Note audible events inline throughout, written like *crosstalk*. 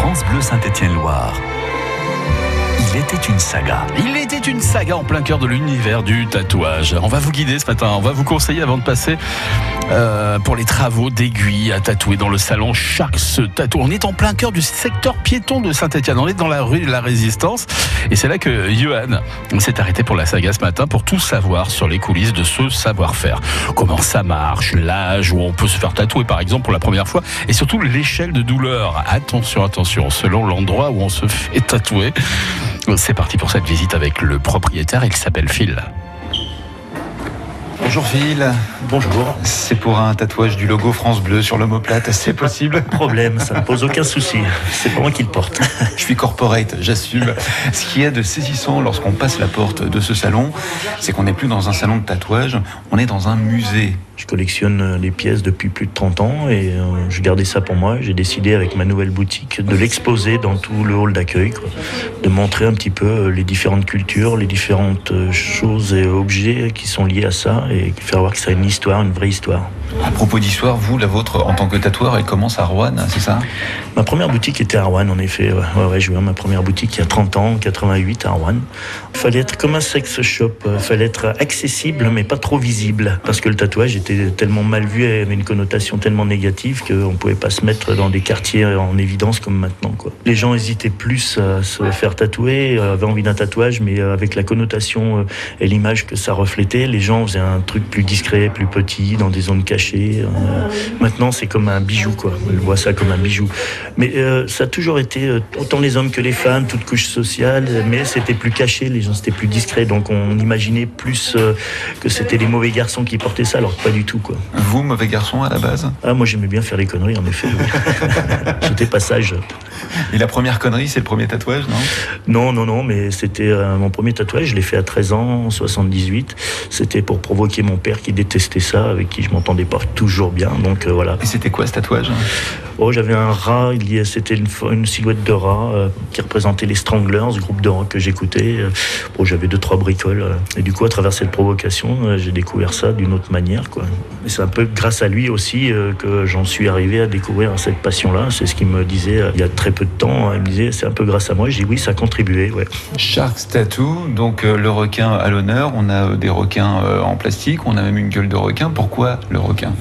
France Bleu Saint-Étienne-Loire. Il était une saga. Il était une saga en plein cœur de l'univers du tatouage. On va vous guider ce matin, on va vous conseiller avant de passer euh, pour les travaux d'aiguilles à tatouer dans le salon Sharks Tattoo. On est en plein cœur du secteur piéton de Saint-Etienne. On est dans la rue de la Résistance. Et c'est là que Johan s'est arrêté pour la saga ce matin pour tout savoir sur les coulisses de ce savoir-faire. Comment ça marche, l'âge où on peut se faire tatouer par exemple pour la première fois et surtout l'échelle de douleur. Attention, attention, selon l'endroit où on se *laughs* fait tatouer. C'est parti pour cette visite avec le propriétaire, il s'appelle Phil. Bonjour Phil. Bonjour. C'est pour un tatouage du logo France Bleu sur l'omoplate, c'est possible? Problème, ça ne pose aucun souci. C'est pas moi qui le porte. *laughs* Je suis corporate, j'assume. Ce qui est de saisissant lorsqu'on passe la porte de ce salon, c'est qu'on n'est plus dans un salon de tatouage, on est dans un musée. Je collectionne les pièces depuis plus de 30 ans et euh, je gardais ça pour moi. J'ai décidé avec ma nouvelle boutique de l'exposer dans tout le hall d'accueil, de montrer un petit peu euh, les différentes cultures, les différentes euh, choses et objets qui sont liés à ça et faire voir que ça a une histoire, une vraie histoire. À propos d'histoire, vous, la vôtre, en tant que tatoueur, elle commence à Rouen, c'est ça? Ma première boutique était à Rouen, en effet. Ouais, ouais, j'ai eu ma première boutique il y a 30 ans, 88 à Rouen. Fallait être comme un sex shop, fallait être accessible mais pas trop visible parce que le tatouage était tellement mal vu et avait une connotation tellement négative qu'on ne pouvait pas se mettre dans des quartiers en évidence comme maintenant. Les gens hésitaient plus à se faire tatouer, avaient envie d'un tatouage, mais avec la connotation et l'image que ça reflétait, les gens faisaient un truc plus discret, plus petit, dans des zones cachées. Maintenant, c'est comme un bijou, quoi. On voit ça comme un bijou. Mais euh, ça a toujours été euh, autant les hommes que les femmes, toutes couches sociales, mais c'était plus caché, les gens c'était plus discret, donc on imaginait plus euh, que c'était les mauvais garçons qui portaient ça, alors pas du tout quoi. Vous, mauvais garçon à la base? Ah moi j'aimais bien faire les conneries en effet. *laughs* J'étais pas sage. Et la première connerie, c'est le premier tatouage, non? Non, non, non, mais c'était mon premier tatouage, je l'ai fait à 13 ans, en 78. C'était pour provoquer mon père qui détestait ça, avec qui je m'entendais pas toujours bien, donc voilà. Et c'était quoi ce tatouage? Oh, j'avais un rat, c'était une, une, silhouette de rat euh, qui représentait les Stranglers, groupe de rock que j'écoutais. Euh, bon, j'avais deux, trois bricoles. Euh, et du coup, à travers cette provocation, j'ai découvert ça d'une autre manière. Quoi. Et c'est un peu grâce à lui aussi que j'en suis arrivé à découvrir cette passion-là. C'est ce qu'il me disait il y a très peu de temps. Il me disait, c'est un peu grâce à moi. J'ai dit oui, ça a contribué. Ouais. Shark Tattoo, donc le requin à l'honneur. On a des requins en plastique, on a même une gueule de requin. Pourquoi le requin?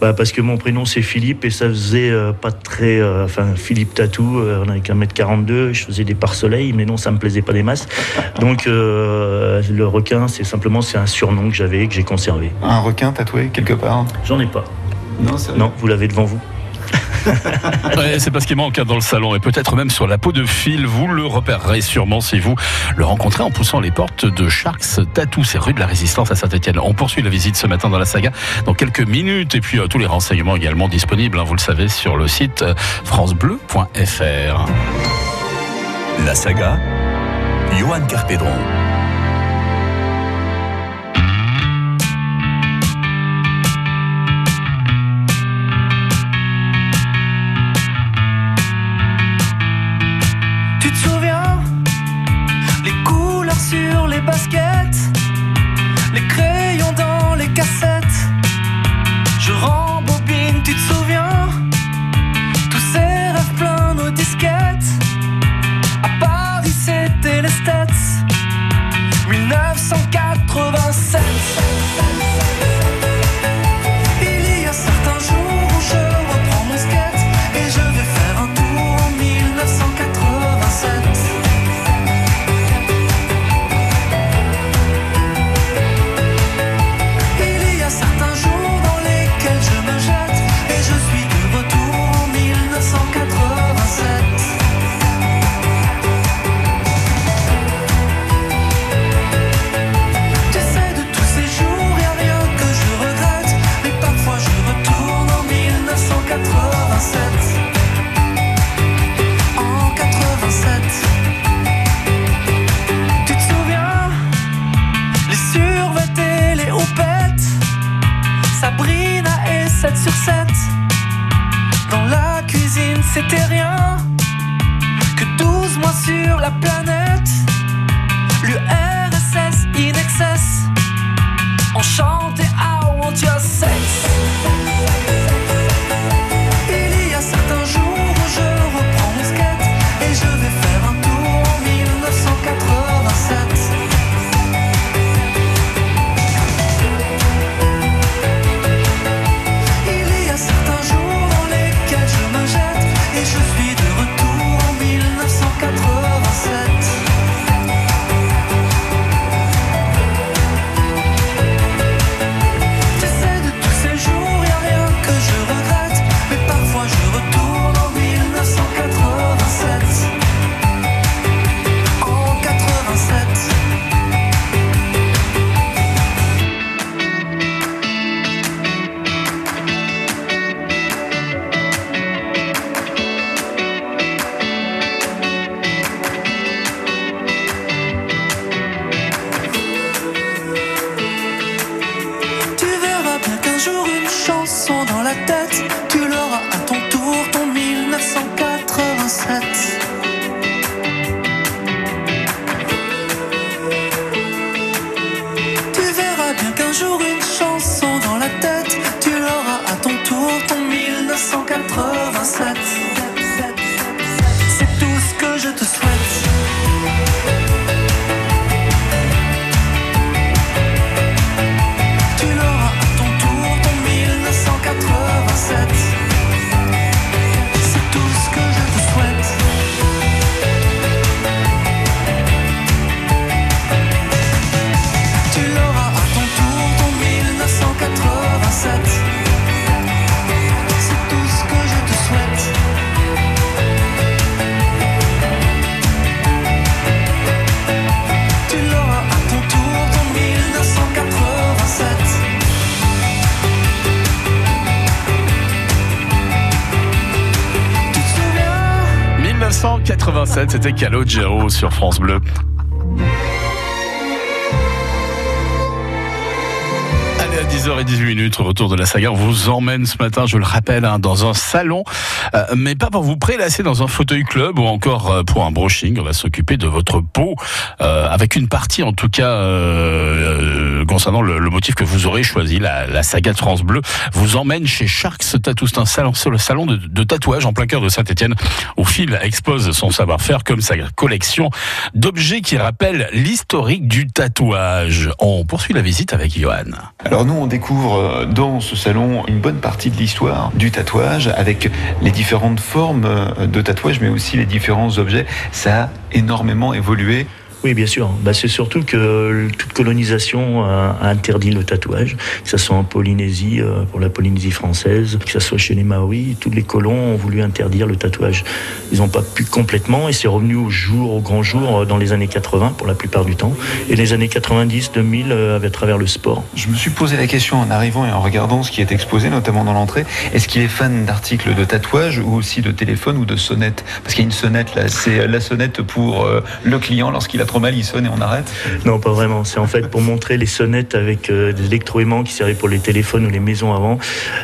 Bah parce que mon prénom c'est Philippe et ça faisait euh, pas très. Euh, enfin, Philippe Tatou, euh, on avait qu'un mètre 42, je faisais des pare-soleil, mais non, ça me plaisait pas des masses. Donc le requin, c'est simplement c'est un surnom que j'avais que j'ai conservé. Un requin tatoué quelque part? J'en ai pas. Non, non vous l'avez devant vous. *laughs* c'est parce qu'il manque dans le salon et peut-être même sur la peau de fil. Vous le repérerez sûrement si vous le rencontrez en poussant les portes de Sharks Tattoo. C'est rue de la Résistance à Saint-Etienne. On poursuit la visite ce matin dans la saga dans quelques minutes et puis euh, tous les renseignements également disponibles, hein, vous le savez, sur le site euh, francebleu.fr. La saga, Johan Carpédron. Sur c'était rien que 12 mois sur la planète. L'URSS in excess, on chantait I want your. 1987, c'était Calogero sur France Bleu. À 10h18 minutes, retour de la saga. On vous emmène ce matin, je le rappelle, hein, dans un salon, euh, mais pas pour vous prélasser dans un fauteuil club ou encore euh, pour un brushing. On va s'occuper de votre peau, euh, avec une partie en tout cas euh, euh, concernant le, le motif que vous aurez choisi. La, la saga de France Bleu vous emmène chez Sharks Tattoo. C'est un salon, le salon de, de tatouage en plein cœur de Saint-Etienne, où Phil expose son savoir-faire comme sa collection d'objets qui rappellent l'historique du tatouage. On poursuit la visite avec Johan. Nous, on découvre euh, dans ce salon une bonne partie de l'histoire du tatouage avec les différentes formes euh, de tatouage, mais aussi les différents objets. Ça a énormément évolué. Oui, bien sûr. Bah, c'est surtout que toute colonisation a, a interdit le tatouage, que ce soit en Polynésie, euh, pour la Polynésie française, que ce soit chez les Maoris. Tous les colons ont voulu interdire le tatouage. Ils n'ont pas pu complètement et c'est revenu au jour, au grand jour, euh, dans les années 80 pour la plupart du temps. Et les années 90, 2000, euh, à travers le sport. Je me suis posé la question en arrivant et en regardant ce qui est exposé, notamment dans l'entrée. Est-ce qu'il est fan d'articles de tatouage ou aussi de téléphone ou de sonnette Parce qu'il y a une sonnette là, c'est la sonnette pour euh, le client lorsqu'il a trop mal, il sonne et on arrête. Non, pas vraiment. C'est en fait pour montrer les sonnettes avec euh, des électroaimants qui servaient pour les téléphones ou les maisons avant.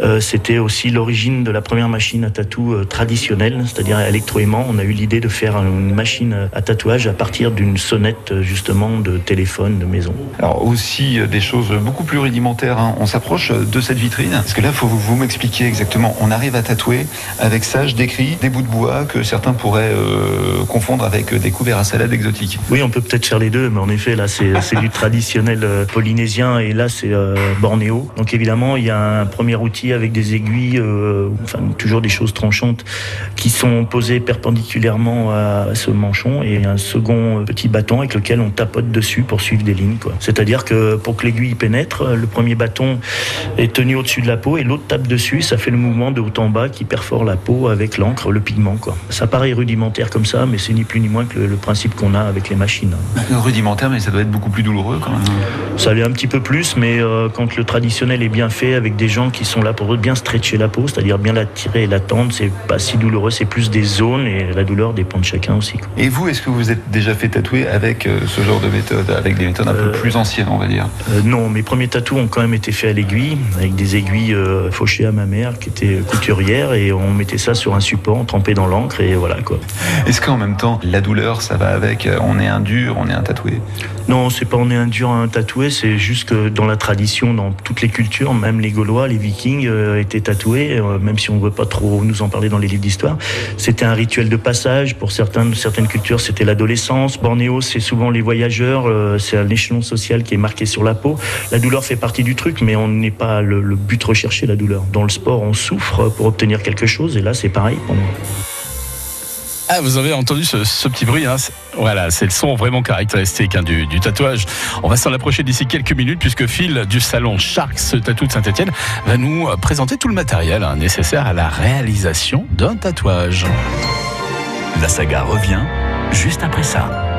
Euh, C'était aussi l'origine de la première machine à tatou euh, traditionnelle, c'est-à-dire électroaimant. On a eu l'idée de faire une machine à tatouage à partir d'une sonnette euh, justement de téléphone, de maison. Alors aussi euh, des choses beaucoup plus rudimentaires. hein. On s'approche de cette vitrine. Parce que là, faut vous, vous m'expliquer exactement. On arrive à tatouer avec ça. Je décris des bouts de bois que certains pourraient euh, confondre avec des couverts à salade exotiques. Oui, on peut peut-être faire les deux, mais en effet, là, c'est c'est du traditionnel euh, polynésien et là, c'est euh, bornéo. Donc évidemment, il y a un premier outil avec des aiguilles, euh, enfin toujours des choses tranchantes qui sont posées perpendiculairement à ce manchon et un second euh, petit bâton avec lequel on tapote dessus pour suivre des lignes. C'est-à-dire que pour que l'aiguille pénètre, euh, le premier bâton est tenu au-dessus de la peau et l'autre tape dessus. Ça fait le mouvement de haut en bas qui perfore la peau avec l'encre, le pigment. Quoi. Ça paraît rudimentaire comme ça, mais c'est ni plus ni moins que le principe qu'on a avec les machines. Rudimentaire, mais ça doit être beaucoup plus douloureux quand même. Ça l'est un petit peu plus, mais euh, quand le traditionnel est bien fait avec des gens qui sont là pour bien stretcher la peau, c'est-à-dire bien la tirer et la tendre, c'est pas si douloureux, c'est plus des zones et la douleur dépend de chacun aussi. quoi. Et vous, est-ce que vous êtes déjà fait tatouer avec euh, ce genre de méthode, avec des méthodes un peu Euh, plus anciennes, on va dire? non, mes premiers tatous ont quand même été faits à l'aiguille, avec des aiguilles fauchées à ma mère qui était couturière et on mettait ça sur un support, on trempait dans l'encre et voilà quoi. Est-ce qu'en même temps, la douleur, ça va avec On est un on est un tatoué Non, c'est pas on est un dur un tatoué, c'est juste que dans la tradition, dans toutes les cultures, même les Gaulois, les Vikings euh, étaient tatoués, euh, même si on ne veut pas trop nous en parler dans les livres d'histoire. C'était un rituel de passage. Pour certains, certaines cultures, c'était l'adolescence. Bornéo, c'est souvent les voyageurs. euh, c'est un échelon social qui est marqué sur la peau. La douleur fait partie du truc, mais on n'est pas le, le but recherché, la douleur. Dans le sport, on souffre pour obtenir quelque chose, et là, c'est pareil pour moi. Ah, vous avez entendu ce, petit bruit hein Voilà, c'est le son vraiment caractéristique hein, du, du tatouage. On va s'en approcher d'ici quelques minutes puisque Phil du salon Sharks Tattoo de Saint-Etienne va nous euh, présenter tout le matériel hein, nécessaire à la réalisation d'un tatouage. La saga revient juste après ça.